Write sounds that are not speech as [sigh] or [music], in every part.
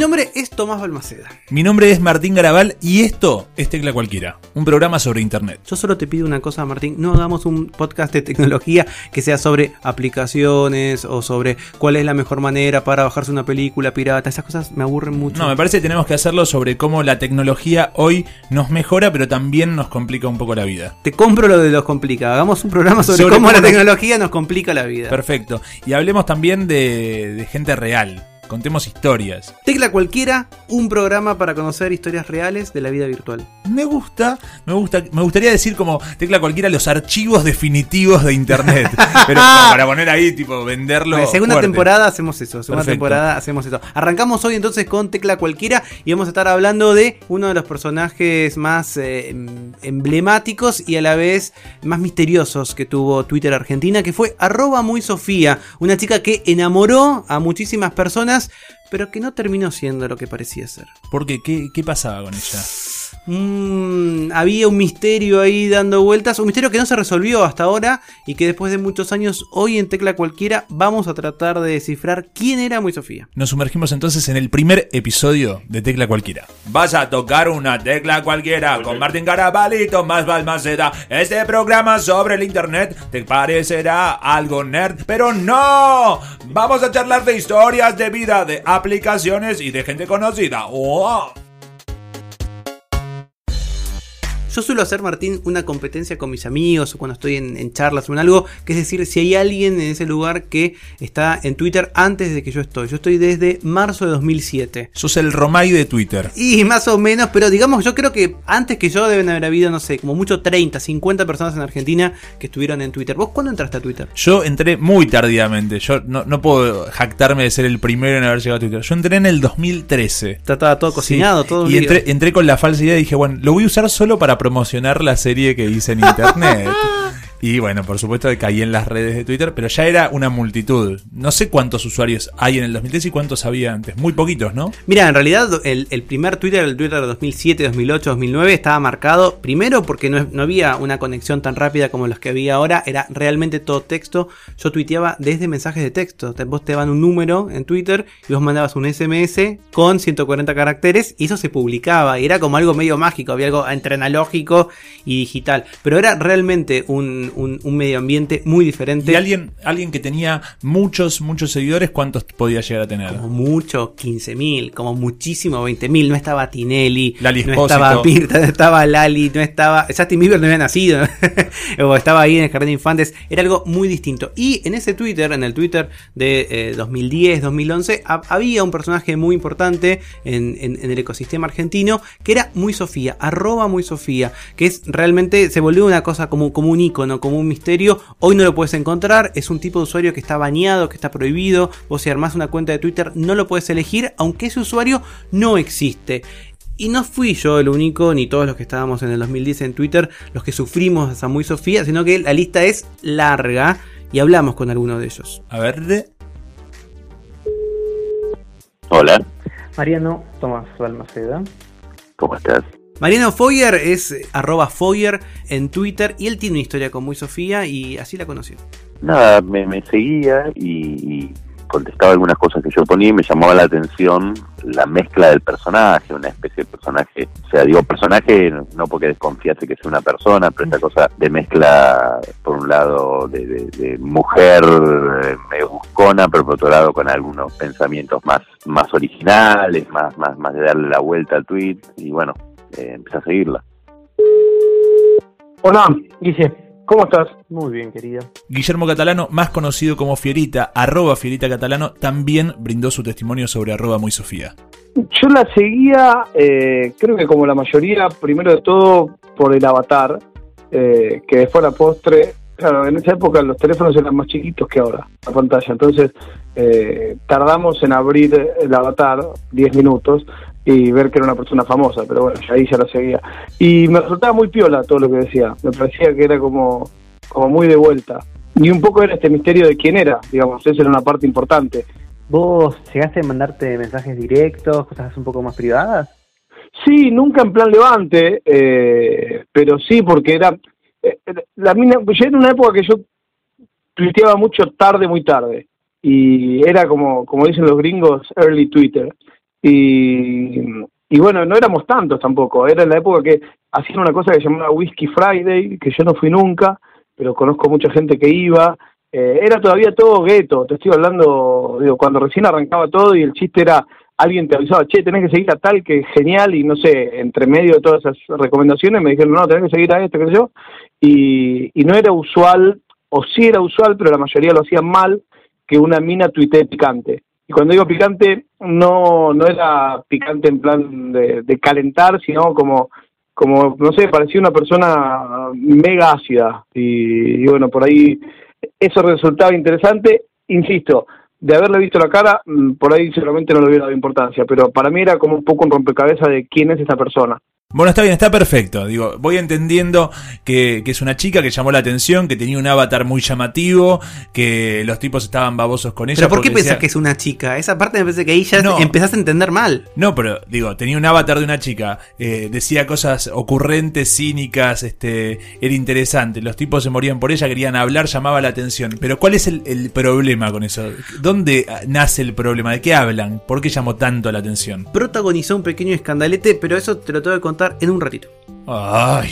Nombre es Tomás Balmaceda. Mi nombre es Martín Garabal y esto es Tecla Cualquiera, un programa sobre Internet. Yo solo te pido una cosa, Martín. No hagamos un podcast de tecnología que sea sobre aplicaciones o sobre cuál es la mejor manera para bajarse una película pirata. Esas cosas me aburren mucho. No, me parece que tenemos que hacerlo sobre cómo la tecnología hoy nos mejora, pero también nos complica un poco la vida. Te compro lo de los complica. Hagamos un programa sobre, Sobre cómo, cómo la tecnología nos complica la vida. Perfecto. Y hablemos también de, de gente real. Contemos historias. Tecla Cualquiera, un programa para conocer historias reales de la vida virtual. Me gusta, me gusta, me gustaría decir como tecla cualquiera los archivos definitivos de internet. [laughs] Pero para poner ahí, tipo, venderlo. Segunda fuerte. temporada hacemos eso, segunda Perfecto. temporada hacemos eso. Arrancamos hoy entonces con Tecla Cualquiera y vamos a estar hablando de uno de los personajes más eh, em- emblemáticos y a la vez más misteriosos que tuvo Twitter Argentina, que fue arroba muy Sofía, una chica que enamoró a muchísimas personas, pero que no terminó siendo lo que parecía ser. ¿Por qué? ¿Qué, qué pasaba con ella? Mm, había un misterio ahí dando vueltas, un misterio que no se resolvió hasta ahora y que después de muchos años, hoy en Tecla Cualquiera, vamos a tratar de descifrar quién era Muy Sofía. Nos sumergimos entonces en el primer episodio de Tecla Cualquiera. Vas a tocar una tecla cualquiera con Martín Garabal y Tomás Balmaceda. Este programa sobre el internet te parecerá algo nerd, pero no. Vamos a charlar de historias de vida, de aplicaciones y de gente conocida. ¡Oh! Yo suelo hacer, Martín, una competencia con mis amigos o cuando estoy en, en charlas o en algo, que es decir, si hay alguien en ese lugar que está en Twitter antes de que yo estoy. Yo estoy desde marzo de 2007. Sos el Romay de Twitter. Y más o menos, pero digamos, yo creo que antes que yo deben haber habido, no sé, como mucho 30, 50 personas en Argentina que estuvieron en Twitter. ¿Vos cuándo entraste a Twitter? Yo entré muy tardíamente. Yo no, no puedo jactarme de ser el primero en haber llegado a Twitter. Yo entré en el 2013. Estaba todo cocinado, Sí, todo Y entré, entré con la falsa idea y dije, bueno, lo voy a usar solo para promocionar la serie que hice en internet. [laughs] y bueno, por supuesto que caí en las redes de Twitter, pero ya era una multitud. No sé cuántos usuarios hay en el 2013 y cuántos había antes. Muy poquitos, ¿no? Mira, en realidad el, el primer Twitter, el Twitter de 2007, 2008, 2009, estaba marcado primero porque no, no había una conexión tan rápida como las que había ahora, era realmente todo texto. Yo tuiteaba desde mensajes de texto. Te- vos te daban un número en Twitter y vos mandabas un SMS con 140 caracteres y eso se publicaba y era como algo medio mágico, había algo entre analógico y digital. Pero era realmente un, un- un medio ambiente muy diferente. Y alguien, alguien que tenía muchos, muchos seguidores, ¿cuántos podía llegar a tener? Como mucho, 15.000, como muchísimo, 20.000. No estaba Tinelli, Lali no Espósito. estaba Pirta, no estaba Lali, no estaba. Justin Bieber no había nacido, [laughs] o estaba ahí en el jardín de infantes. Era algo muy distinto. Y en ese Twitter, en el Twitter de eh, 2010, 2011, ha- había un personaje muy importante en, en- en el ecosistema argentino que era Muy Sofía, arroba Muy Sofía, que es realmente se volvió una cosa como, como un icono, como un misterio. Hoy no lo puedes encontrar, es un tipo de usuario que está baneado, que está prohibido. Vos si armás una cuenta de Twitter no lo puedes elegir, aunque ese usuario no existe. Y no fui yo el único, ni todos los que estábamos en el 2010 en Twitter, los que sufrimos a Muy Sofía, sino que la lista es larga y hablamos con alguno de ellos. A ver, de- Hola, Mariano Tomás Balmaceda. ¿cómo estás? Mariano Foyer es eh, arroba Foyer en Twitter y él tiene una historia con Muy Sofía y así la conoció. Nada, me, me seguía y, contestaba algunas cosas que yo ponía y me llamaba la atención la mezcla del personaje, una especie de personaje, o sea, digo personaje no porque desconfiase que sea una persona, pero esta cosa de mezcla, por un lado, de, mujer eh, medio buscona, pero por otro lado con algunos pensamientos más, más originales, más, más, más de darle la vuelta al tweet y bueno, eh, empecé a seguirla. Hola, Guille. ¿Cómo estás? Muy bien, querida. Guillermo Catalano, más conocido como Fierita, arroba Fierita Catalano, también brindó su testimonio sobre arroba muy Sofía. Yo la seguía, eh, creo que como la mayoría, primero de todo por el avatar, eh, que después a la postre, claro, en esa época los teléfonos eran más chiquitos que ahora, la pantalla, entonces eh, tardamos en abrir el avatar 10 minutos, y ver que era una persona famosa, pero bueno, ahí ya la seguía. Y me resultaba muy piola todo lo que decía, me parecía que era como, como muy de vuelta. Y un poco era este misterio de quién era, digamos, esa era una parte importante. ¿Vos llegaste a mandarte mensajes directos, cosas un poco más privadas? Sí, nunca en plan levante, eh, pero sí porque era... Eh, la mina, yo era una época que yo tuiteaba mucho tarde, muy tarde. Y era como, como dicen los gringos, early Twitter. Y, bueno, no éramos tantos tampoco. Era la época que hacían una cosa que se llamaba Whiskey Friday, que yo no fui nunca, pero conozco mucha gente que iba. Eh, era todavía todo gueto, te estoy hablando, digo, cuando recién arrancaba todo y el chiste era, alguien te avisaba, che, tenés que seguir a tal, que genial, y no sé, entre medio de todas esas recomendaciones me dijeron, no, tenés que seguir a qué sé yo, y, y no era usual, o sí era usual, pero la mayoría lo hacían mal, que una mina tuitee picante. Y cuando digo picante, no, no era picante en plan de, de calentar, sino como como, no sé, parecía una persona mega ácida. Y, y, bueno, por ahí eso resultaba interesante. Insisto, de haberle visto la cara, mm, por ahí seguramente no le hubiera dado importancia, pero para mí era como un poco un rompecabezas de quién es esa persona. Bueno, está bien, está perfecto. Digo, voy entendiendo que, que, es una chica que llamó la atención, que tenía un avatar muy llamativo, que los tipos estaban babosos con ella. ¿Pero por qué pensás que es una chica? Esa parte me parece que ahí ya no, empezás a entender mal. No, pero digo, tenía un avatar de una chica, eh, decía cosas ocurrentes, cínicas, este, era interesante. Los tipos se morían por ella, querían hablar, llamaba la atención. Pero ¿cuál es el, el problema con eso? ¿Dónde nace el problema? ¿De qué hablan? ¿Por qué llamó tanto la atención? Protagonizó un pequeño escandalete, pero eso te lo tengo que contar en un ratito. Ay.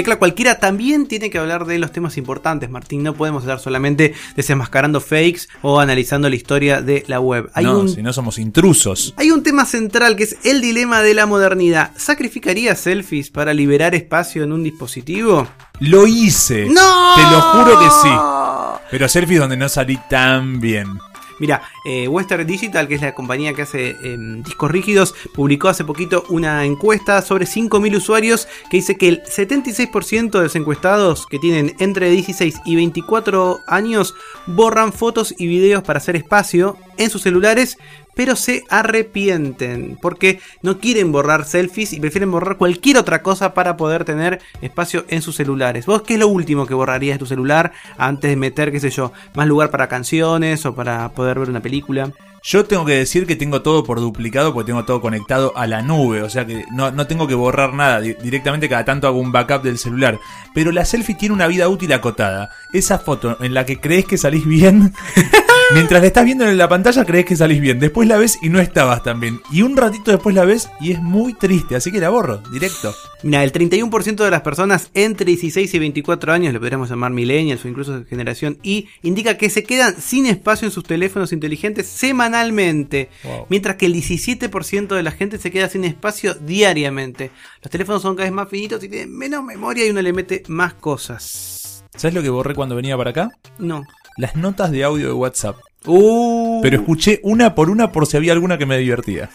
Tecla Cualquiera también tiene que hablar de los temas importantes, Martín. No podemos hablar solamente desenmascarando fakes o analizando la historia de la web. Hay no, un, si no somos intrusos. Hay un tema central que es el dilema de la modernidad. ¿Sacrificaría selfies para liberar espacio en un dispositivo? Lo hice. ¡No! Te lo juro que sí. Pero selfies donde no salí tan bien. Mira, eh, Western Digital, que es la compañía que hace eh, discos rígidos, publicó hace poquito una encuesta sobre 5.000 usuarios que dice que el 76% de los encuestados que tienen entre 16 y 24 años borran fotos y videos para hacer espacio en sus celulares, pero se arrepienten porque no quieren borrar selfies y prefieren borrar cualquier otra cosa para poder tener espacio en sus celulares. ¿Vos qué es lo último que borrarías de tu celular antes de meter, qué sé yo, más lugar para canciones o para poder ver una película? Yo tengo que decir que tengo todo por duplicado porque tengo todo conectado a la nube, o sea que no, no, tengo que borrar nada, directamente cada tanto hago un backup del celular. Pero la selfie tiene una vida útil acotada. Esa foto en la que crees que salís bien, [laughs] mientras la estás viendo en la pantalla crees que salís bien, después la ves y no estabas tan bien. Y un ratito después la ves y es muy triste, así que la borro, directo. Mira, el 31% de las personas entre 16 y 24 años, le podríamos llamar millennials o incluso generación Y, indica que se quedan sin espacio en sus teléfonos inteligentes semanalmente, wow. mientras que el 17% de la gente se queda sin espacio diariamente. Los teléfonos son cada vez más finitos y tienen menos memoria y uno le mete más cosas. ¿Sabes lo que borré cuando venía para acá? No. Las notas de audio de WhatsApp. Uh. Pero escuché una por una por si había alguna que me divertía.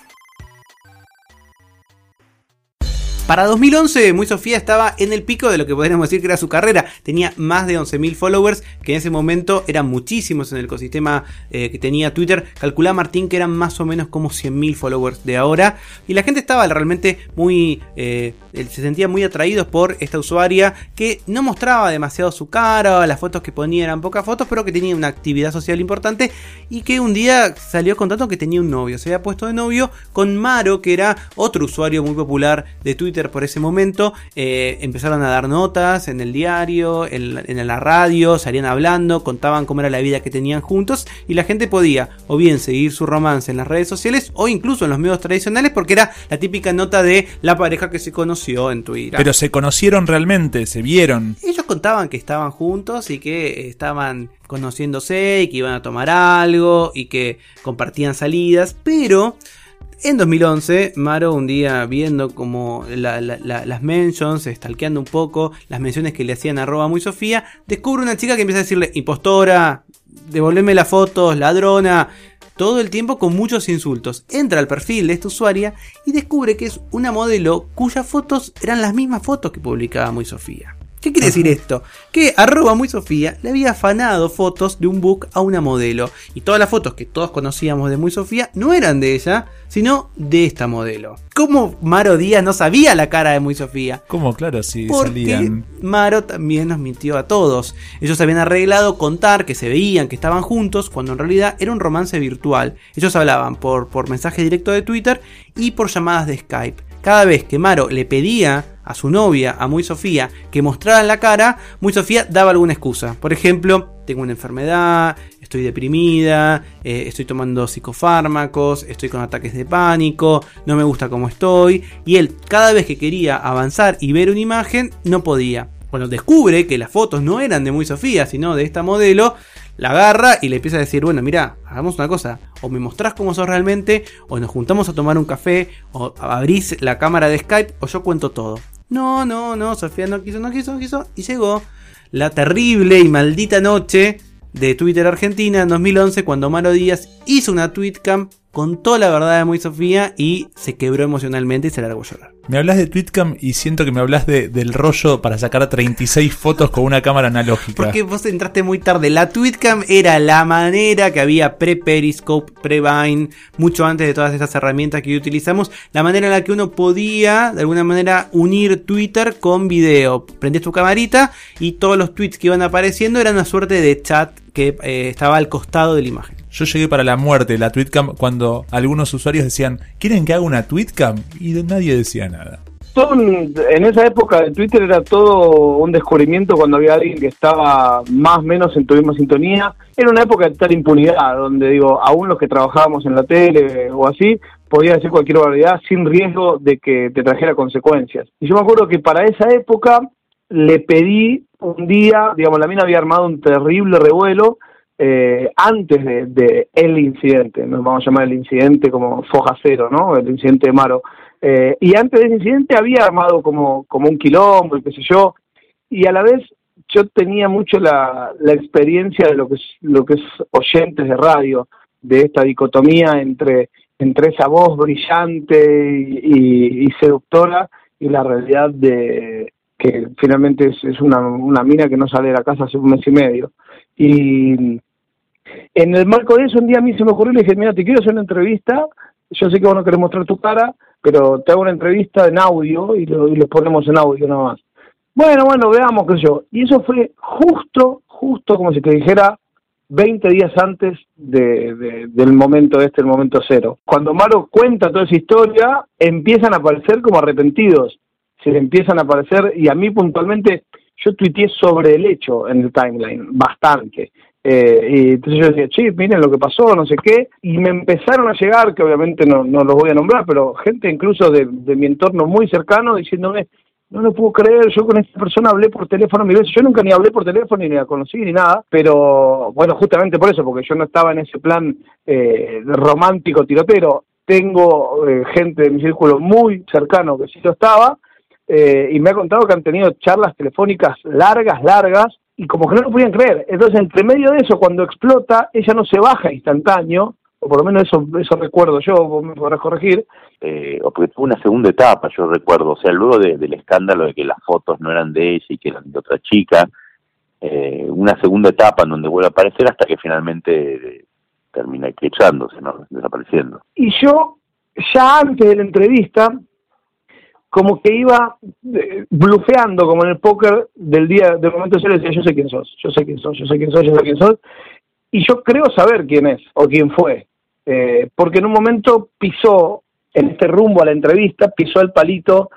Para 2011, Muy Sofía estaba en el pico de lo que podríamos decir que era su carrera. Tenía más de 11.000 followers, que en ese momento eran muchísimos en el ecosistema eh, que tenía Twitter. Calculá Martín que eran más o menos como 100.000 followers de ahora. Y la gente estaba realmente muy... Eh, se sentía muy atraídos por esta usuaria que no mostraba demasiado su cara, las fotos que ponía eran pocas fotos, pero que tenía una actividad social importante y que un día salió contando que tenía un novio. Se había puesto de novio con Maro, que era otro usuario muy popular de Twitter por ese momento. Eh, empezaron a dar notas en el diario, en, en la radio, salían hablando, contaban cómo era la vida que tenían juntos y la gente podía o bien seguir su romance en las redes sociales o incluso en los medios tradicionales porque era la típica nota de la pareja que se conoció en Twitter. Pero se conocieron realmente, se vieron. Ellos contaban que estaban juntos y que estaban conociéndose y que iban a tomar algo y que compartían salidas, pero en 2011, Maro un día viendo como la, la, la, las mentions, stalkeando un poco las menciones que le hacían arroba muy Sofía, descubre una chica que empieza a decirle impostora, devolveme las fotos, ladrona, todo el tiempo con muchos insultos. Entra al perfil de esta usuaria y descubre que es una modelo cuyas fotos eran las mismas fotos que publicaba Muy Sofía. ¿Qué quiere decir esto? Que arroba muy Sofía le había afanado fotos de un book a una modelo. Y todas las fotos que todos conocíamos de muy Sofía no eran de ella, sino de esta modelo. ¿Cómo Maro Díaz no sabía la cara de muy Sofía? ¿Cómo? Claro, si Porque salían. Maro también nos mintió a todos. Ellos habían arreglado contar que se veían, que estaban juntos, cuando en realidad era un romance virtual. Ellos hablaban por, por mensaje directo de Twitter y por llamadas de Skype. Cada vez que Maro le pedía a su novia, a Muy Sofía, que mostraran la cara, Muy Sofía daba alguna excusa. Por ejemplo, tengo una enfermedad, estoy deprimida, eh, estoy tomando psicofármacos, estoy con ataques de pánico, no me gusta cómo estoy. Y él, cada vez que quería avanzar y ver una imagen, no podía. Cuando descubre que las fotos no eran de Muy Sofía, sino de esta modelo, la agarra y le empieza a decir, bueno, mira, hagamos una cosa, o me mostrás cómo sos realmente, o nos juntamos a tomar un café, o abrís la cámara de Skype, o yo cuento todo. No, no, no, Sofía no quiso, no quiso, no quiso, y llegó la terrible y maldita noche de Twitter Argentina en 2011 cuando Maro Díaz hizo una tweetcam, contó la verdad de Muy Sofía y se quebró emocionalmente y se largó a llorar. Me hablas de Tweetcam y siento que me hablas de, del rollo para sacar 36 fotos con una cámara analógica. Porque vos entraste muy tarde. La Tweetcam era la manera que había pre-Periscope, pre-Vine, mucho antes de todas estas herramientas que utilizamos. La manera en la que uno podía, de alguna manera, unir Twitter con video. Prendías tu camarita y todos los tweets que iban apareciendo eran una suerte de chat que eh, estaba al costado de la imagen. Yo llegué para la muerte la Tweetcam cuando algunos usuarios decían, ¿quieren que haga una Tweetcam? Y nadie decía nada. En esa época de Twitter era todo un descubrimiento cuando había alguien que estaba más o menos en tu misma sintonía. Era una época de tal impunidad, donde digo, aún los que trabajábamos en la tele o así, podía decir cualquier barbaridad sin riesgo de que te trajera consecuencias. Y yo me acuerdo que para esa época le pedí un día, digamos, la mina había armado un terrible revuelo eh, antes de, el incidente, nos vamos a llamar el incidente como foja cero, ¿no? El incidente de Maro. Eh, y antes de ese incidente había armado como, como un quilombo y qué sé yo, y a la vez yo tenía mucho la, la experiencia de lo que es, lo que es oyentes de radio, de esta dicotomía entre, entre esa voz brillante y seductora y la realidad de que finalmente es, es una, una mina que no sale de la casa hace un mes y medio. Y en el marco de eso, un día a mí se me ocurrió y le dije, mira, te quiero hacer una entrevista, yo sé que vos no querés mostrar tu cara, pero te hago una entrevista en audio y lo, y lo ponemos en audio nada más. Bueno, bueno, veamos qué yo. Y eso fue justo, justo como si te dijera 20 días antes de, de- del momento este, el momento cero. Cuando Maro cuenta toda esa historia, empiezan a aparecer como arrepentidos. Se empiezan a aparecer, y a mí puntualmente, yo tuiteé sobre el hecho en el timeline, bastante. Eh, y entonces yo decía, che, miren lo que pasó, no sé qué, y me empezaron a llegar, que obviamente no, no los voy a nombrar, pero gente incluso de, de mi entorno muy cercano diciéndome, no lo puedo creer, yo con esta persona hablé por teléfono mil veces, yo nunca ni hablé por teléfono ni la conocí ni nada, pero bueno, justamente por eso, porque yo no estaba en ese plan eh, romántico tirotero, tengo eh, gente de mi círculo muy cercano que sí lo estaba, eh, y me ha contado que han tenido charlas telefónicas largas, largas, y como que no lo podían creer. Entonces, entre medio de eso, cuando explota, ella no se baja instantáneo, o por lo menos eso, eso recuerdo yo, vos me podrás corregir, eh, fue una segunda etapa, yo recuerdo, o sea, luego de- del escándalo de que las fotos no eran de ella y que eran de otra chica, eh, una segunda etapa en donde vuelve a aparecer hasta que finalmente eh, termina eclipsándose, ¿no? desapareciendo. Y yo, ya antes de la entrevista, como que iba eh, blufeando, como en el póker del día, del momento cero, decía, yo sé quién sos, yo sé quién sos, yo sé quién sos, yo sé quién sos, y yo creo saber quién es o quién fue, Eh, porque en un momento pisó, en este rumbo a la entrevista, pisó el palito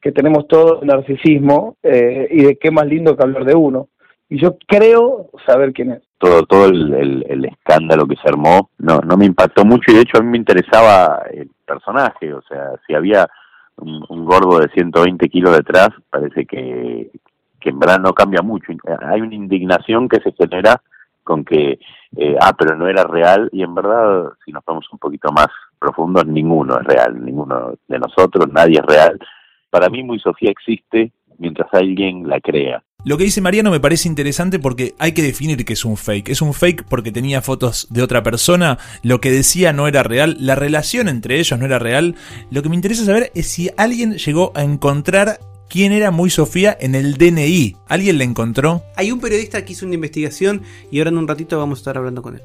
que tenemos todos narcisismo eh, y de qué más lindo que hablar de uno. Y yo creo saber quién es. Todo, todo el, el- el escándalo que se armó no, no me impactó mucho y de hecho a mí me interesaba el personaje, o sea, si había un, gordo de 120 kilos detrás, parece que, que en verdad no cambia mucho. Hay una indignación que se genera con que, eh, ah, pero no era real, y en verdad, si nos vamos un poquito más profundos, ninguno es real, ninguno de nosotros, nadie es real. Para mí, Muy Sofía existe mientras alguien la crea. Lo que dice Mariano me parece interesante porque hay que definir que es un fake. Es un fake porque tenía fotos de otra persona, lo que decía no era real, la relación entre ellos no era real. Lo que me interesa saber es si alguien llegó a encontrar quién era Muy Sofía en el DNI. ¿Alguien le encontró? Hay un periodista que hizo una investigación y ahora en un ratito vamos a estar hablando con él.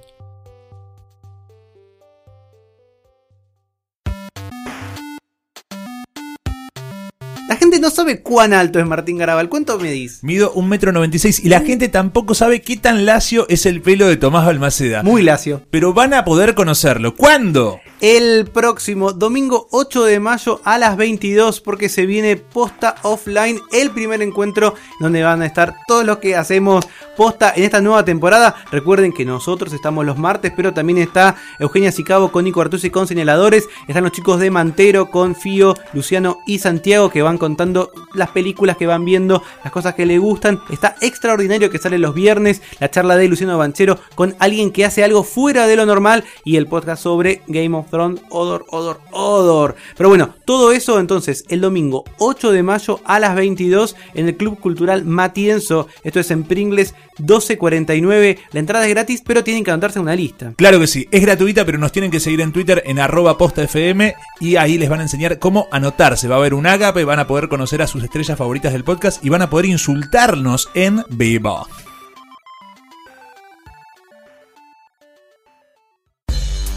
Gente no sabe cuán alto es Martín Garabal. ¿Cuánto medís? Mido 1,96m y la gente tampoco sabe qué tan lacio es el pelo de Tomás Balmaceda. Muy lacio. Pero van a poder conocerlo. ¿Cuándo? El próximo domingo 8 de mayo a las 22 porque se viene Posta Offline, el primer encuentro donde van a estar todos los que hacemos Posta en esta nueva temporada. Recuerden que nosotros estamos los martes, pero también está Eugenia Sicabo con Nico Artusi con señaladores, están los chicos de Mantero con Fío, Luciano y Santiago que van contando las películas que van viendo, las cosas que le gustan. Está extraordinario que sale los viernes la charla de Luciano Banchero con alguien que hace algo fuera de lo normal y el podcast sobre Game of Odor, Odor, Odor. Pero bueno, todo eso entonces el domingo 8 de mayo a las 22 en el Club Cultural Matienzo. Esto es en Pringles 1249. La entrada es gratis, pero tienen que anotarse en una lista. Claro que sí, es gratuita, pero nos tienen que seguir en Twitter en arroba postafm y ahí les van a enseñar cómo anotarse. Va a haber un agape, van a poder conocer a sus estrellas favoritas del podcast y van a poder insultarnos en vivo.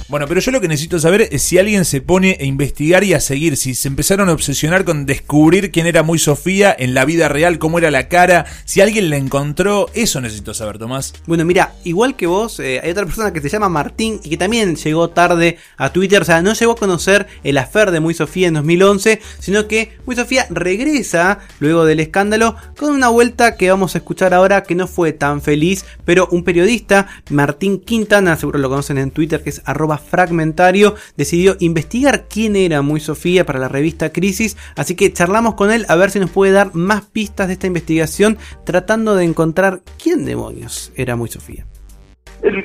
Bueno, pero yo lo que necesito saber es si alguien se pone a investigar y a seguir, si se empezaron a obsesionar con descubrir quién era muy Sofía en la vida real, cómo era la cara, si alguien la encontró, eso necesito saber, Tomás. Bueno, mira, igual que vos, eh, hay otra persona que se llama Martín y que también llegó tarde a Twitter, o sea, no llegó a conocer el afer de Muy Sofía en 2011, sino que Muy Sofía regresa luego del escándalo con una vuelta que vamos a escuchar ahora que no fue tan feliz, pero un periodista, Martín Quintana, seguro lo conocen en Twitter, que es arroba fragmentario, decidió investigar quién era Muy Sofía para la revista Crisis, así que charlamos con él a ver si nos puede dar más pistas de esta investigación, tratando de encontrar quién demonios era Muy Sofía. El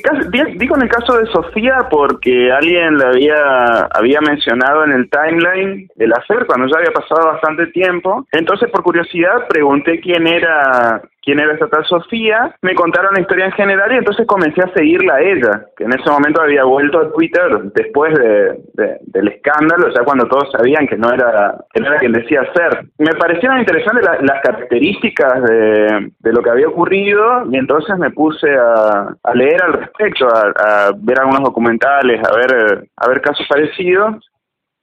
digo en el caso de Sofía porque alguien le había, había mencionado en el timeline el hacer cuando ya había pasado bastante tiempo. Entonces, por curiosidad, pregunté quién era quién era esa tal Sofía, me contaron la historia en general y entonces comencé a seguirla a ella, que en ese momento había vuelto a Twitter después de, del escándalo, sea, cuando todos sabían que no era, que no era quien decía ser. Me parecieron interesantes las características de, de, lo que había ocurrido y entonces me puse a, a leer al respecto, a, a, ver algunos documentales, a ver, a ver casos parecidos.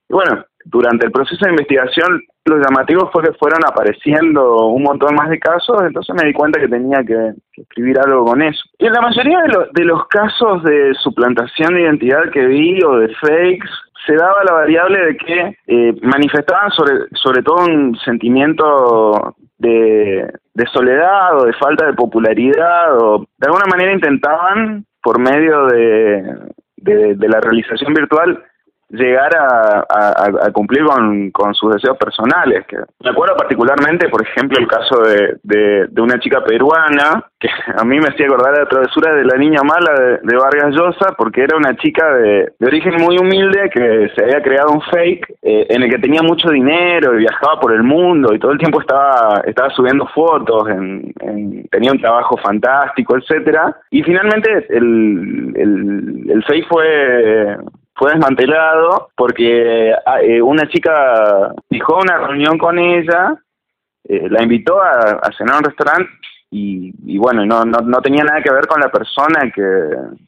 Y bueno, durante el proceso de investigación lo llamativo fue que fueron apareciendo un montón más de casos, entonces me di cuenta que tenía que, escribir algo con eso. Y en la mayoría de, los casos de suplantación de identidad que vi o de fakes, se daba la variable de que eh, manifestaban sobre, sobre todo un sentimiento de, de soledad o de falta de popularidad o de alguna manera intentaban por medio de, de la realización virtual llegar a, cumplir con, sus deseos personales. Me acuerdo particularmente, por ejemplo, el caso de, de, una chica peruana que a mí me hacía acordar la travesura de la niña mala de, Vargas Llosa, porque era una chica de, de, origen muy humilde que se había creado un fake eh, en el que tenía mucho dinero y viajaba por el mundo y todo el tiempo estaba, subiendo fotos, en, tenía un trabajo fantástico, etcétera Y finalmente el fake fue fue desmantelado porque ah, eh, una chica fijó una reunión con ella, eh, la invitó a, cenar a un restaurante y, bueno, no, no, tenía nada que ver con la persona que,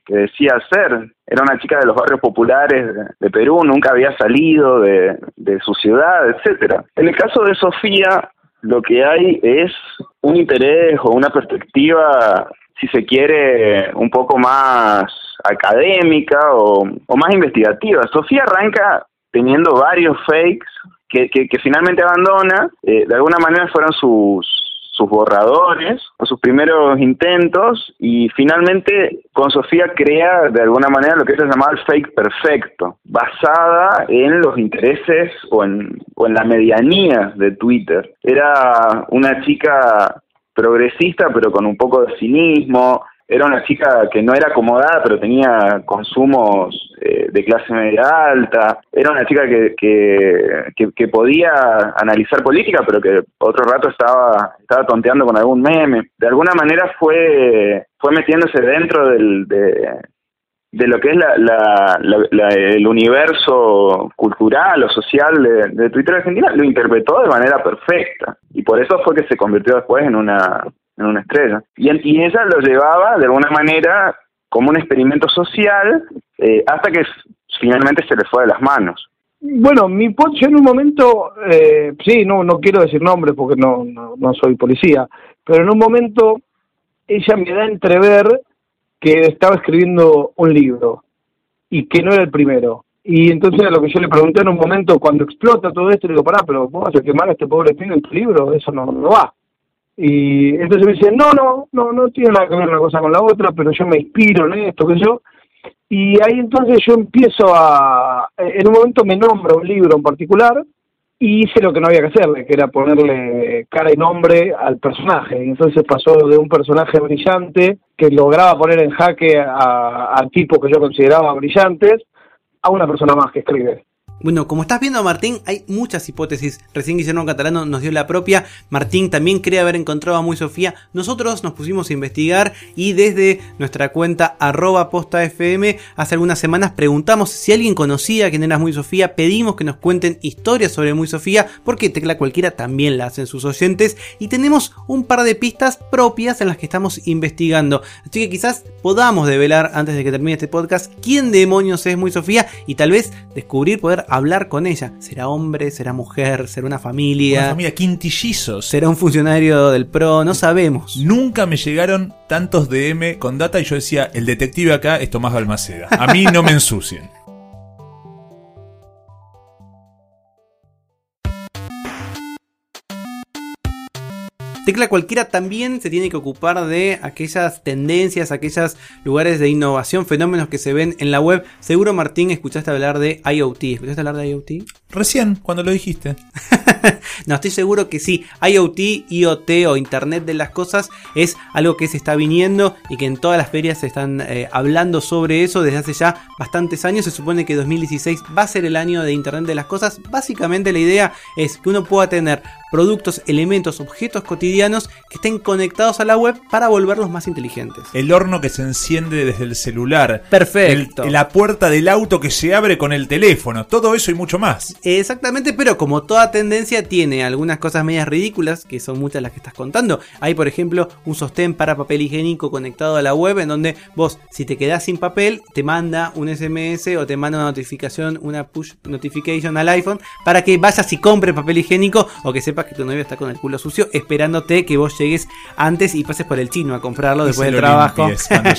decía ser. Era una chica de los barrios populares de, Perú, nunca había salido de, de su ciudad, etcétera. En el caso de Sofía, lo que hay es un interés o una perspectiva si se quiere, un poco más académica o, más investigativa. Sofía arranca teniendo varios fakes que, que, finalmente abandona. Eh, de alguna manera fueron sus, sus borradores o sus primeros intentos y finalmente con Sofía crea de alguna manera lo que se llamaba el fake perfecto, basada en los intereses o en, o en la medianía de Twitter. Era una chica progresista, pero con un poco de cinismo. Era una chica que no era acomodada, pero tenía consumos eh, de clase media alta. Era una chica que, que, que, podía analizar política, pero que otro rato estaba, estaba tonteando con algún meme. De alguna manera fue, fue metiéndose dentro del, de, de lo que es la, la, la, el universo cultural o social de, de, Twitter Argentina, lo interpretó de manera perfecta. Y por eso fue que se convirtió después en una, en una estrella. Y, y ella lo llevaba de alguna manera como un experimento social eh, hasta que finalmente se le fue de las manos. Bueno, mi yo en un momento, eh, sí, no, no quiero decir nombres porque no, no, no soy policía, pero en un momento ella me da entrever que estaba escribiendo un libro y que no era el primero. Y entonces a lo que yo le pregunté en un momento, cuando explota todo esto, le digo, pará, pero vos vas a quemar a este pobre pibe en tu libro, eso no, no va. Y entonces me dice, no, no, no, no tiene nada que ver una cosa con la otra, pero yo me inspiro en esto, que yo. Y ahí entonces yo empiezo a, en un momento me nombro un libro en particular, y hice lo que no había que hacerle, que era ponerle cara y nombre al personaje. Entonces pasó de un personaje brillante que lograba poner en jaque a, a tipos que yo consideraba brillantes a una persona más que escribe. Bueno, como estás viendo Martín, hay muchas hipótesis. Recién Guillermo Catalano nos dio la propia. Martín también cree haber encontrado a Muy Sofía. Nosotros nos pusimos a investigar y desde nuestra cuenta arroba posta FM hace algunas semanas preguntamos si alguien conocía quién era Muy Sofía. Pedimos que nos cuenten historias sobre Muy Sofía porque Tecla Cualquiera también la hacen sus oyentes. Y tenemos un par de pistas propias en las que estamos investigando. Así que quizás podamos develar antes de que termine este podcast quién demonios es Muy Sofía y tal vez descubrir, poder hablar con ella. ¿Será hombre? ¿Será mujer? ¿Será una familia? Una familia quintillizos. ¿Será un funcionario del PRO? No sabemos. Nunca me llegaron tantos DM con data y yo decía, el detective acá es Tomás Balmaceda. A mí no me ensucien. Tecla Cualquiera también se tiene que ocupar de aquellas tendencias, aquellos lugares de innovación, fenómenos que se ven en la web. Seguro, Martín, escuchaste hablar de IoT. ¿Escuchaste hablar de IoT? Recién, cuando lo dijiste. [laughs] no, estoy seguro que sí. IoT, IoT o Internet de las Cosas es algo que se está viniendo y que en todas las ferias se están eh, hablando sobre eso desde hace ya bastantes años. Se supone que 2016 va a ser el año de Internet de las Cosas. Básicamente la idea es que uno pueda tener productos, elementos, objetos cotidianos que estén conectados a la web para volverlos más inteligentes. El horno que se enciende desde el celular. Perfecto. la puerta del auto que se abre con el teléfono. Todo eso y mucho más. Exactamente, pero como toda tendencia tiene algunas cosas medias ridículas, que son muchas las que estás contando. Hay, por ejemplo, un sostén para papel higiénico conectado a la web en donde vos, si te quedás sin papel, te manda un SMS o te manda una notificación, una push notification al iPhone para que vayas y compres papel higiénico o que sepas que tu novio está con el culo sucio esperándote que vos llegues antes y pases por el chino a comprarlo después del trabajo.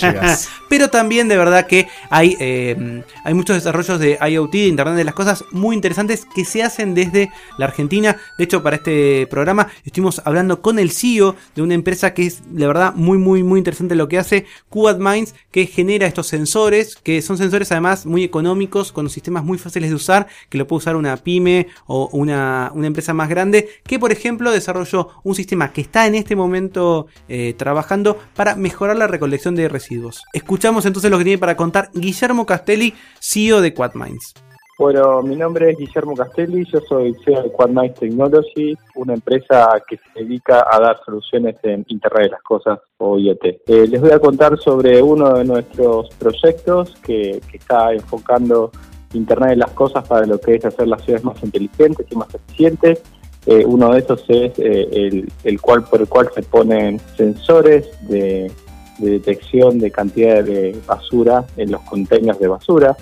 [laughs] Pero también de verdad que hay, eh, hay muchos desarrollos de IoT, de Internet de las Cosas, muy interesantes que se hacen desde la Argentina. De hecho, para este programa estuvimos hablando con el CEO de una empresa que es, de verdad, muy, muy, muy interesante lo que hace, Quad Minds, que genera estos sensores, que son sensores además muy económicos, con sistemas muy fáciles de usar, que lo puede usar una pyme o una, una empresa más grande, que por ejemplo desarrolló un sistema que está en este momento eh, trabajando para mejorar la recolección de residuos. Escuchamos entonces lo que tiene para contar Guillermo Castelli, CEO de QuadMinds. Bueno, mi nombre es Guillermo Castelli, yo soy CEO de QuadMinds Technology, una empresa que se dedica a dar soluciones en Internet de las Cosas o IoT. Eh, les voy a contar sobre uno de nuestros proyectos que, está enfocando Internet de las Cosas para lo que es hacer las ciudades más inteligentes y más eficientes eh, uno de esos es eh, el, cual por el cual se ponen sensores de, detección de cantidad de basura en los containers de basura.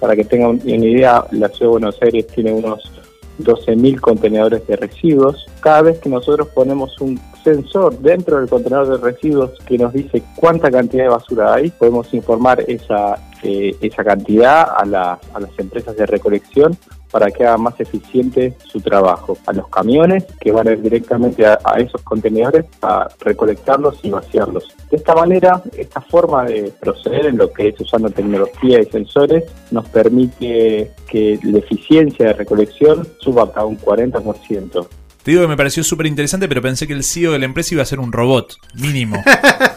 Para que tengan una idea, la ciudad de Buenos Aires tiene unos 12.000 contenedores de residuos. Cada vez que nosotros ponemos un sensor dentro del contenedor de residuos que nos dice cuánta cantidad de basura hay, podemos informar esa, eh, esa cantidad a, a las empresas de recolección para que haga más eficiente su trabajo. A los camiones que van a ir directamente a, esos contenedores a recolectarlos y vaciarlos. De esta manera, esta forma de proceder en lo que es usando tecnología y sensores nos permite que la eficiencia de recolección suba hasta un 40%. Te digo que me pareció súper interesante, pero pensé que el CEO de la empresa iba a ser un robot, mínimo.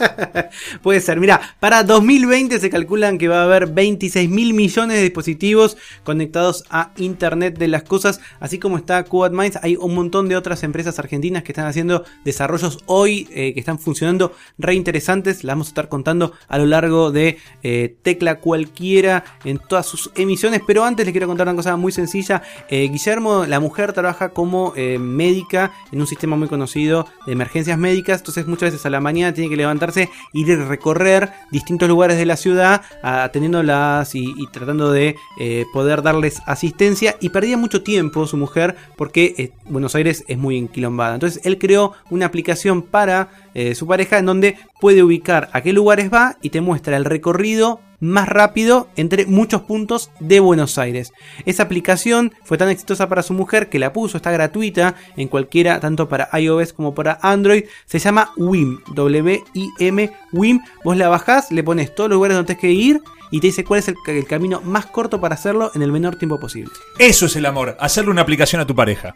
[laughs] Puede ser. Mira, para 2020 se calculan que va a haber 26 mil millones de dispositivos conectados a Internet de las cosas. Así como está Quad Minds, hay un montón de otras empresas argentinas que están haciendo desarrollos hoy eh, que están funcionando re interesantes. Las vamos a estar contando a lo largo de eh, Tecla Cualquiera en todas sus emisiones. Pero antes les quiero contar una cosa muy sencilla. Eh, Guillermo, la mujer, trabaja como en un sistema muy conocido de emergencias médicas. Entonces, muchas veces a la mañana tiene que levantarse, ir a recorrer distintos lugares de la ciudad, atendiéndolas y, y tratando de poder darles asistencia. Y perdía mucho tiempo su mujer porque Buenos Aires es muy enquilombada. Entonces, él creó una aplicación para eh, su pareja en donde puede ubicar a qué lugares va y te muestra el recorrido más rápido entre muchos puntos de Buenos Aires. Esa aplicación fue tan exitosa para su mujer que la puso, está gratuita en cualquiera, tanto para iOS como para Android. Se llama WIM, W-I-M, WIM. Vos la bajás, le pones todos los lugares donde tienes que ir y te dice cuál es el, el, camino más corto para hacerlo en el menor tiempo posible. Eso es el amor, hacerle una aplicación a tu pareja.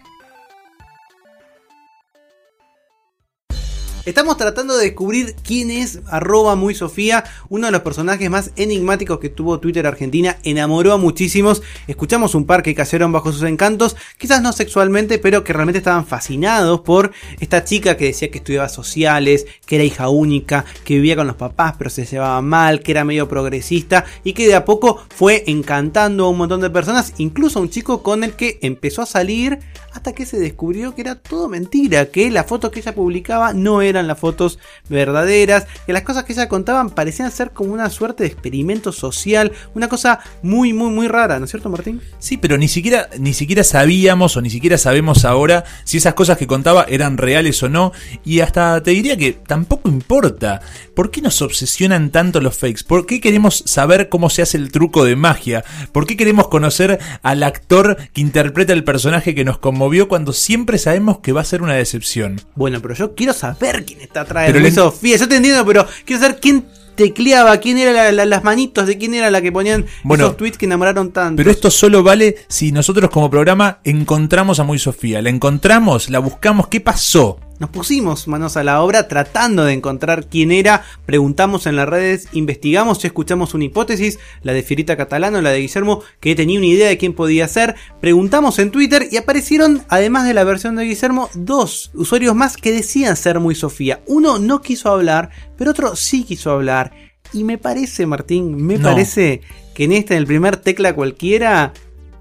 Estamos tratando de descubrir quién es arroba muy Sofía, uno de los personajes más enigmáticos que tuvo Twitter Argentina, enamoró a muchísimos, escuchamos un par que cayeron bajo sus encantos, quizás no sexualmente, pero que realmente estaban fascinados por esta chica que decía que estudiaba sociales, que era hija única, que vivía con los papás pero se llevaba mal, que era medio progresista y que de a poco fue encantando a un montón de personas, incluso a un chico con el que empezó a salir hasta que se descubrió que era todo mentira, que las fotos que ella publicaba no eran las fotos verdaderas, que las cosas que ella contaban parecían ser como una suerte de experimento social, una cosa muy, muy, muy rara, ¿no es cierto, Martín? Sí, pero ni siquiera, ni siquiera sabíamos o ni siquiera sabemos ahora si esas cosas que contaba eran reales o no, y hasta te diría que tampoco importa. ¿Por qué nos obsesionan tanto los fakes? ¿Por qué queremos saber cómo se hace el truco de magia? ¿Por qué queremos conocer al actor que interpreta el personaje que nos conmovió? Vio cuando siempre sabemos que va a ser una decepción. Bueno, pero yo quiero saber quién está atrás de Sofía. Yo te entiendo, pero quiero saber quién tecleaba, quién era las manitos, de quién era la que ponían esos tweets que enamoraron tanto. Pero esto solo vale si nosotros como programa encontramos a Muy Sofía. La encontramos, la buscamos, ¿qué pasó? Nos pusimos manos a la obra tratando de encontrar quién era, preguntamos en las redes, investigamos, escuchamos una hipótesis, la de Fierita Catalano, la de Guillermo, que tenía una idea de quién podía ser, preguntamos en Twitter y aparecieron, además de la versión de Guillermo, dos usuarios más que decían ser muy Sofía. Uno no quiso hablar, pero otro sí quiso hablar. Y me parece, Martín, me parece que en esta, en el primer tecla cualquiera,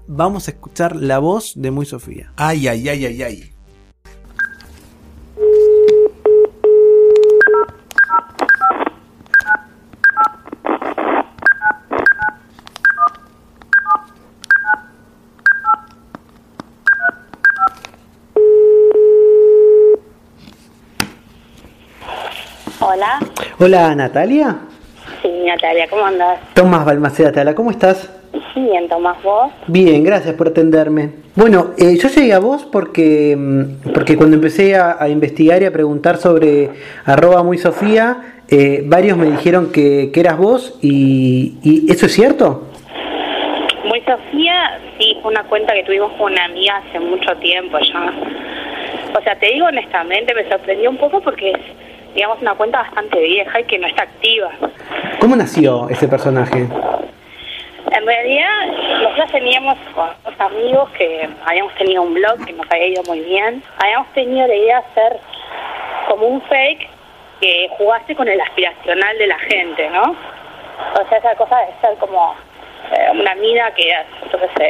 vamos a escuchar la voz de Muy Sofía. Ay, ay, ay, ay, ay. Hola. Hola, Natalia. Sí, Natalia, ¿cómo andas? Tomás Balmaceda Tala, ¿cómo estás? Bien, Tomás, ¿vos? Bien, gracias por atenderme. Bueno, eh, yo llegué a vos porque, mm, porque cuando empecé a, investigar y a preguntar sobre arroba muy Sofía, eh, varios me dijeron que, eras vos y, y, ¿eso es cierto? Muy Sofía, sí, fue una cuenta que tuvimos con una amiga hace mucho tiempo ya. O sea, te digo honestamente, me sorprendió un poco porque es digamos, una cuenta bastante vieja y que no está activa. ¿Cómo nació ese personaje? En realidad, nosotros teníamos con amigos que habíamos tenido un blog que nos había ido muy bien. Habíamos tenido la idea de hacer como un fake que jugase con el aspiracional de la gente, ¿no? O sea, esa cosa de ser como eh, una mina que era,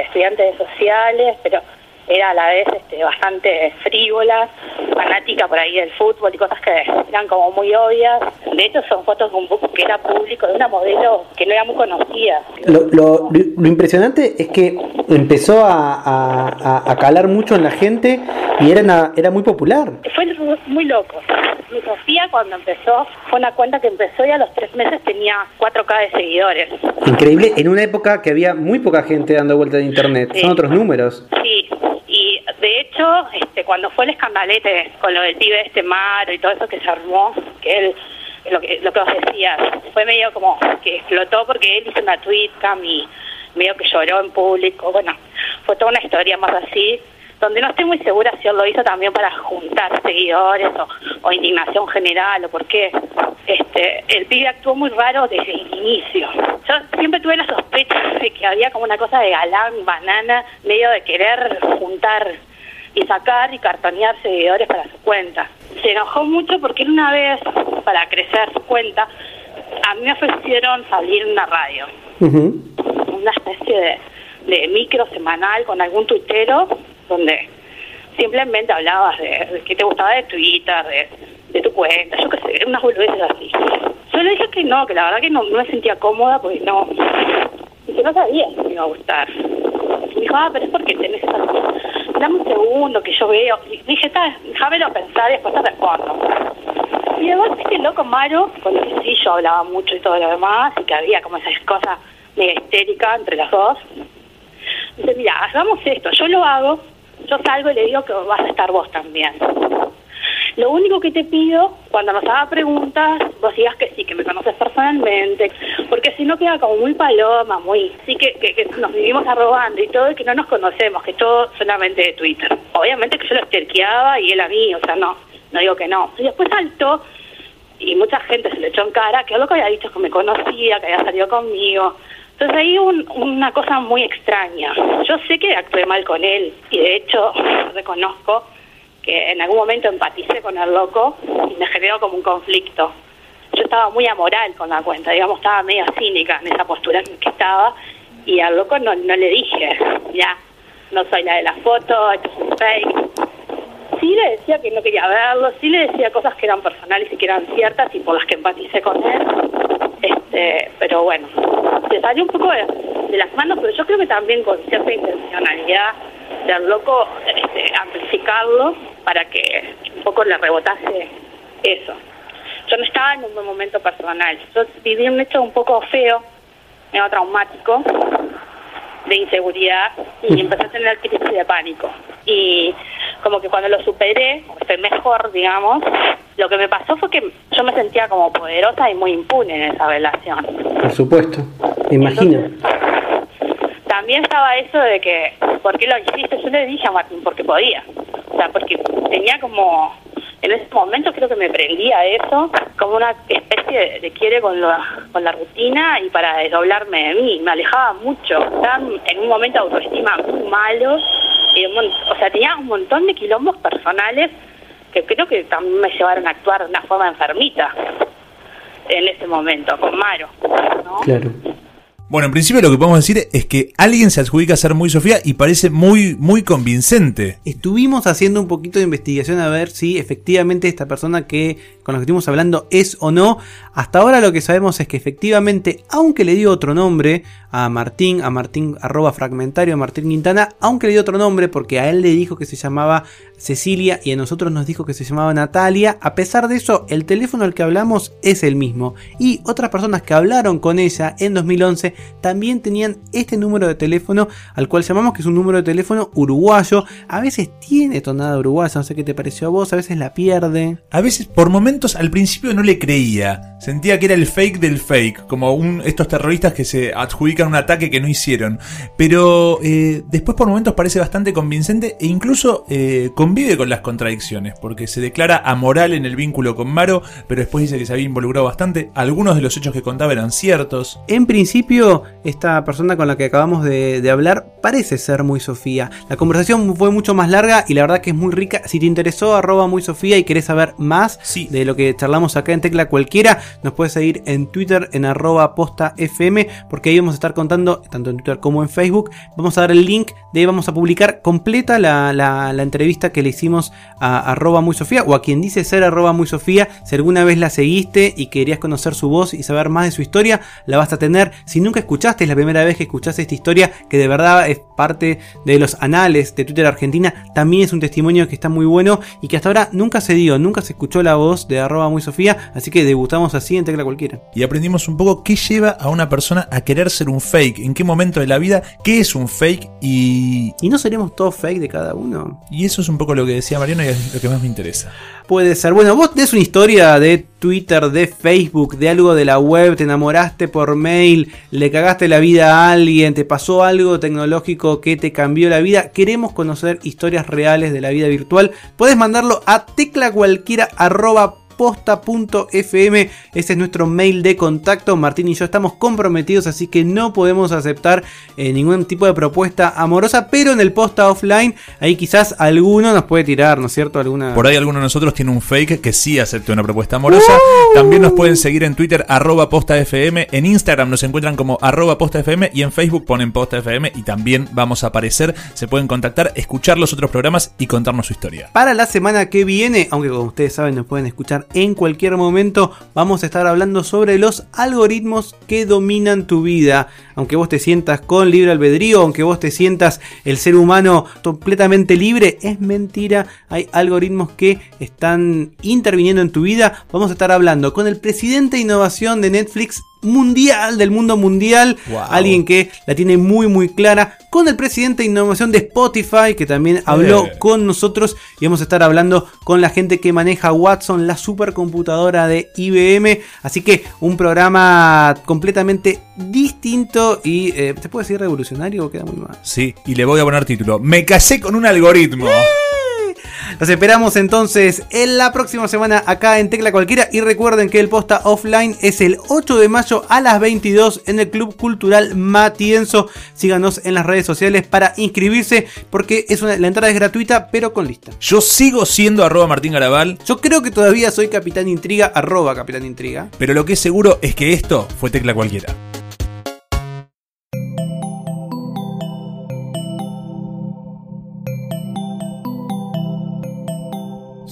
estudiante de sociales, pero era a la vez este, bastante frívola, fanática por ahí del fútbol y cosas que eran como muy obvias. De hecho, son fotos de un book que era público, de una modelo que no era muy conocida. Lo, lo, lo impresionante es que empezó a, a, calar mucho en la gente y era, era muy popular. Fue muy loco. Mi Sofía cuando empezó fue una cuenta que empezó y a los tres meses tenía 4K de seguidores. Increíble, en una época que había muy poca gente dando vuelta de internet. Son otros números. Sí, hecho, este, cuando fue el escandalete con lo del pibe este Maro y todo eso que se armó, que él, lo que, lo que os decía, fue medio como que explotó porque él hizo una tweetcam y medio que lloró en público. Bueno, fue toda una historia más así. donde no estoy muy segura si él lo hizo también para juntar seguidores o, o indignación general o por qué. Este, el pibe actuó muy raro desde el inicio. Yo siempre tuve la sospecha de que había como una cosa de galán, banana, medio de querer juntar y sacar y cartonear seguidores para su cuenta. Se enojó mucho porque una vez, para crecer su cuenta, a mí me ofrecieron salir en una radio, una especie de, de micro semanal con algún tuitero donde simplemente hablabas de, de qué te gustaba de Twitter, de, de tu cuenta, yo qué sé, unas boludeces así. Yo le dije que no, que la verdad que no, no me sentía cómoda porque no, y no sabía si me iba a gustar. Me dijo, ah, pero es porque tenés esa... Dame un segundo que yo veo. Y dije, está, déjamelo pensar y después te respondo. Y además, viste, loco Maro, con lo que sí yo hablaba mucho y todo lo demás, y que había como esas cosas medio histérica entre las dos. Dice, mira, hagamos esto, yo lo hago, yo salgo y le digo que vas a estar vos también. Lo único que te pido, cuando nos haga preguntas, vos digas que sí, que me conoces personalmente, porque si no queda como muy paloma, muy... Sí que, que, que nos vivimos arrobando y todo, y que no nos conocemos, que todo solamente de Twitter. Obviamente que yo lo esterqueaba y él a mí, o sea, no, no digo que no. Y después saltó, y mucha gente se le echó en cara, que lo que había dicho que me conocía, que había salido conmigo. Entonces ahí un, una cosa muy extraña. Yo sé que actué mal con él, y de hecho reconozco que en algún momento empaticé con el loco y me generó como un conflicto. Yo estaba muy amoral con la cuenta, digamos, estaba medio cínica en esa postura en que estaba y al loco no, no le dije, ya, no soy la de la foto, esto es un fake. Sí le decía que no quería verlo, sí le decía cosas que eran personales y que eran ciertas y por las que empaticé con él. Este, pero bueno, se salió un poco de, de las manos, pero yo creo que también con cierta intencionalidad del loco este, amplificarlo para que un poco le rebotase eso. Yo no estaba en un buen momento personal. Yo viví un hecho un poco feo, medio traumático, de inseguridad, y empecé a tener crisis de pánico. Y como que cuando lo superé, fue mejor, digamos, lo que me pasó fue que yo me sentía como poderosa y muy impune en esa relación. Por supuesto, me imagino. también estaba eso de que, ¿por qué lo hiciste? Yo le dije a Martín, porque podía. Sea, porque tenía como, en ese momento creo que me prendía eso, como una especie de, quiere con, la con la rutina y para desdoblarme de mí. Me alejaba mucho. Estaba en un momento de autoestima muy malo. Y un o sea, tenía un montón de quilombos personales que creo que también me llevaron a actuar de una forma enfermita en ese momento, con Maro. ¿no? Claro. Bueno, en principio lo que podemos decir es que alguien se adjudica a ser muy Sofía y parece muy, muy convincente. Estuvimos haciendo un poquito de investigación a ver si efectivamente esta persona que con la que estuvimos hablando es o no. Hasta ahora lo que sabemos es que efectivamente, aunque le dio otro nombre a Martín, a Martín arroba fragmentario, a Martín Quintana, aunque le dio otro nombre porque a él le dijo que se llamaba Cecilia y a nosotros nos dijo que se llamaba Natalia, a pesar de eso, el teléfono al que hablamos es el mismo. Y otras personas que hablaron con ella en 2011 también tenían este número de teléfono al cual llamamos que es un número de teléfono uruguayo. A veces tiene tonada uruguaya, no sé qué te pareció a vos, a veces la pierde. A veces, por momentos, al principio no le creía. Sentía que era el fake del fake, como un, estos terroristas que se adjudican un ataque que no hicieron. Pero eh, después, por momentos, parece bastante convincente e incluso eh, convive con las contradicciones, porque se declara amoral en el vínculo con Maro, pero después dice que se había involucrado bastante. Algunos de los hechos que contaba eran ciertos. En principio, esta persona con la que acabamos de, de hablar parece ser muy Sofía. La conversación fue mucho más larga y la verdad que es muy rica. Si te interesó, arroba muy Sofía y querés saber más de lo que charlamos acá en Tecla Cualquiera, nos puedes seguir en Twitter en arroba posta porque ahí vamos a estar contando, tanto en Twitter como en Facebook. Vamos a dar el link de vamos a publicar completa la, la- la entrevista que le hicimos a arroba muy Sofía o a quien dice ser arroba muy Sofía. Si alguna vez la seguiste y querías conocer su voz y saber más de su historia, la vas a tener. Si nunca escuchaste, es la primera vez que escuchaste esta historia, que de verdad es parte de los anales de Twitter Argentina, también es un testimonio que está muy bueno y que hasta ahora nunca se dio, nunca se escuchó la voz de arroba muy Sofía, así que debutamos así en tecla cualquiera. Y aprendimos un poco qué lleva a una persona a querer ser un fake, en qué momento de la vida, qué es un fake y... ¿Y no seremos todos fake de cada uno? Y eso es un poco lo que decía Mariano y es lo que más me interesa. puede ser. Bueno, vos tenés una historia de Twitter, de Facebook, de algo de la web, te enamoraste por mail, le cagaste la vida a alguien, te pasó algo tecnológico que te cambió la vida. Queremos conocer historias reales de la vida virtual. Puedes mandarlo a teclacualquiera.com posta.fm. Ese es nuestro mail de contacto. Martín y yo estamos comprometidos, así que no podemos aceptar eh, ningún tipo de propuesta amorosa. Pero en el posta offline, ahí quizás alguno nos puede tirar, ¿no es cierto? Alguna... Por ahí alguno de nosotros tiene un fake que sí acepte una propuesta amorosa. También nos pueden seguir en Twitter, arroba postafm. En Instagram nos encuentran como arroba postafm. Y en Facebook ponen postafm. Y también vamos a aparecer. Se pueden contactar, escuchar los otros programas y contarnos su historia. Para la semana que viene, aunque como ustedes saben, nos pueden escuchar en cualquier momento vamos a estar hablando sobre los algoritmos que dominan tu vida. Aunque vos te sientas con libre albedrío, aunque vos te sientas el ser humano completamente libre, es mentira. Hay algoritmos que están interviniendo en tu vida. Vamos a estar hablando con el presidente de innovación de Netflix mundial, del mundo mundial. Alguien que la tiene muy muy clara. Con el presidente de innovación de Spotify, que también habló con nosotros. Y vamos a estar hablando con la gente que maneja Watson, la supercomputadora de IBM. Así que un programa completamente distinto y... Eh, ¿Se puede decir revolucionario queda muy mal? Sí, y le voy a poner título. Me casé con un algoritmo. Los esperamos entonces en la próxima semana acá en Tecla Cualquiera. Y recuerden que el posta offline es el 8 de mayo a las 22 en el Club Cultural Matienzo. Síganos en las redes sociales para inscribirse porque es una, la entrada es gratuita pero con lista. Yo sigo siendo arroba Martín Garabal. Yo creo que todavía soy Capitán Intriga, arroba Capitán Intriga. Pero lo que es seguro es que esto fue Tecla Cualquiera.